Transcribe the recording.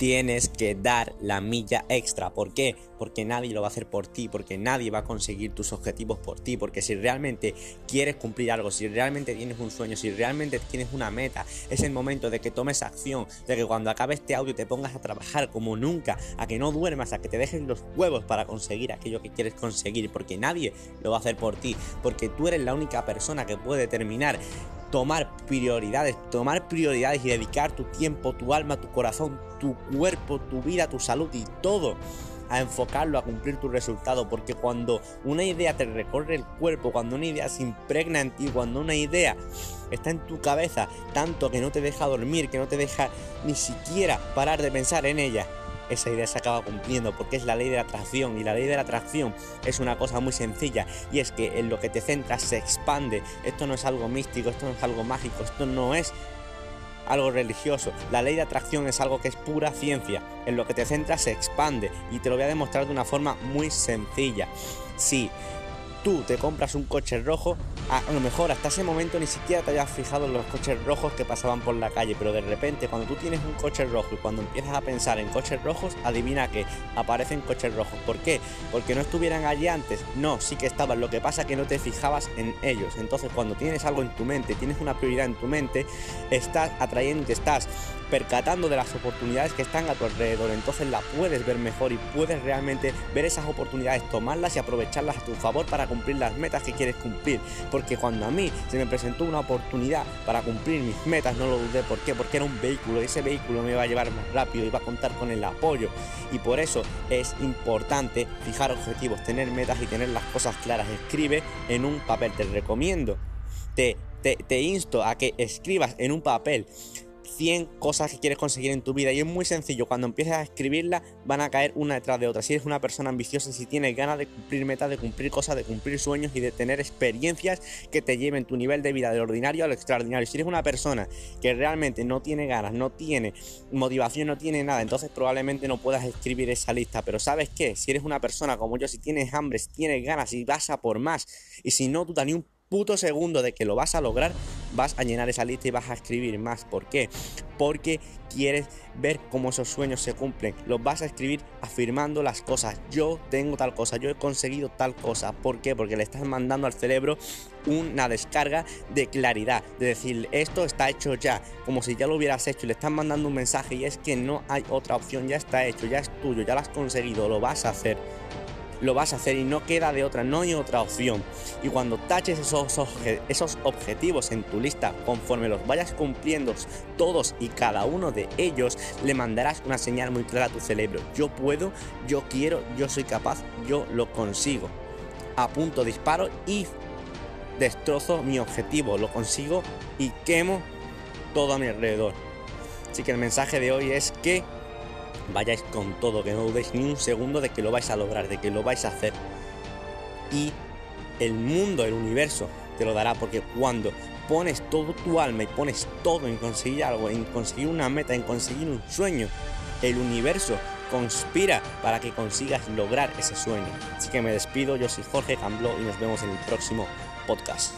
tienes que dar la milla extra. ¿Por qué? Porque nadie lo va a hacer por ti, porque nadie va a conseguir tus objetivos por ti, porque si realmente quieres cumplir algo, si realmente tienes un sueño, si realmente tienes una meta, es el momento de que tomes acción, de que cuando acabe este audio te pongas a trabajar como nunca, a que no duermas, a que te dejes los huevos para conseguir aquello que quieres conseguir, porque nadie lo va a hacer por ti, porque tú eres la única persona que puede determinar tomar prioridades, tomar prioridades y dedicar tu tiempo, tu alma, tu corazón, tu cuerpo, tu vida, tu salud y todo a enfocarlo a cumplir tu resultado. Porque cuando una idea te recorre el cuerpo, cuando una idea se impregna en ti, cuando una idea está en tu cabeza tanto que no te deja dormir, que no te deja ni siquiera parar de pensar en ella, esa idea se acaba cumpliendo porque es la ley de la atracción y la ley de la atracción es una cosa muy sencilla y es que en lo que te centras se expande. Esto no es algo místico, esto no es algo mágico, esto no es algo religioso. La ley de atracción es algo que es pura ciencia. En lo que te centras se expande y te lo voy a demostrar de una forma muy sencilla. Si tú te compras un coche rojo, a lo mejor hasta ese momento ni siquiera te hayas fijado en los coches rojos que pasaban por la calle, pero de repente cuando tú tienes un coche rojo y cuando empiezas a pensar en coches rojos, adivina que aparecen coches rojos. ¿Por qué? Porque no estuvieran allí antes. No, sí que estaban. Lo que pasa que no te fijabas en ellos. Entonces cuando tienes algo en tu mente, tienes una prioridad en tu mente, estás atrayendo, estás percatando de las oportunidades que están a tu alrededor. Entonces la puedes ver mejor y puedes realmente ver esas oportunidades, tomarlas y aprovecharlas a tu favor para cumplir las metas que quieres cumplir. Porque cuando a mí se me presentó una oportunidad para cumplir mis metas, no lo dudé. ¿Por qué? Porque era un vehículo y ese vehículo me iba a llevar más rápido, iba a contar con el apoyo. Y por eso es importante fijar objetivos, tener metas y tener las cosas claras. Escribe en un papel, te recomiendo. Te, te insto a que escribas en un papel 100 cosas que quieres conseguir en tu vida y es muy sencillo, cuando empieces a escribirlas van a caer una detrás de otra. Si eres una persona ambiciosa, si tienes ganas de cumplir metas, de cumplir cosas, de cumplir sueños y de tener experiencias que te lleven tu nivel de vida del ordinario al extraordinario. Si eres una persona que realmente no tiene ganas, no tiene motivación, no tiene nada, entonces probablemente no puedas escribir esa lista. Pero ¿sabes qué? Si eres una persona como yo, si tienes hambre, si tienes ganas y vas a por más, y si no, tú ni un puto segundo de que lo vas a lograr, vas a llenar esa lista y vas a escribir más. ¿Por qué? Porque quieres ver cómo esos sueños se cumplen. Los vas a escribir afirmando las cosas. Yo tengo tal cosa, yo he conseguido tal cosa. ¿Por qué? Porque le estás mandando al cerebro una descarga de claridad. De decir, esto está hecho ya, como si ya lo hubieras hecho. Y le estás mandando un mensaje y es que no hay otra opción. Ya está hecho, ya es tuyo, ya lo has conseguido, lo vas a hacer lo vas a hacer y no queda de otra, no hay otra opción. Y cuando taches esos, esos objetivos en tu lista, conforme los vayas cumpliendo todos y cada uno de ellos, le mandarás una señal muy clara a tu cerebro. Yo puedo, yo quiero, yo soy capaz, yo lo consigo. A punto disparo y destrozo mi objetivo, lo consigo y quemo todo a mi alrededor. Así que el mensaje de hoy es que vayáis con todo, que no dudéis ni un segundo de que lo vais a lograr, de que lo vais a hacer. Y el mundo, el universo, te lo dará, porque cuando pones todo tu alma y pones todo en conseguir algo, en conseguir una meta, en conseguir un sueño, el universo conspira para que consigas lograr ese sueño. Así que me despido, yo soy Jorge Cambló y nos vemos en el próximo podcast.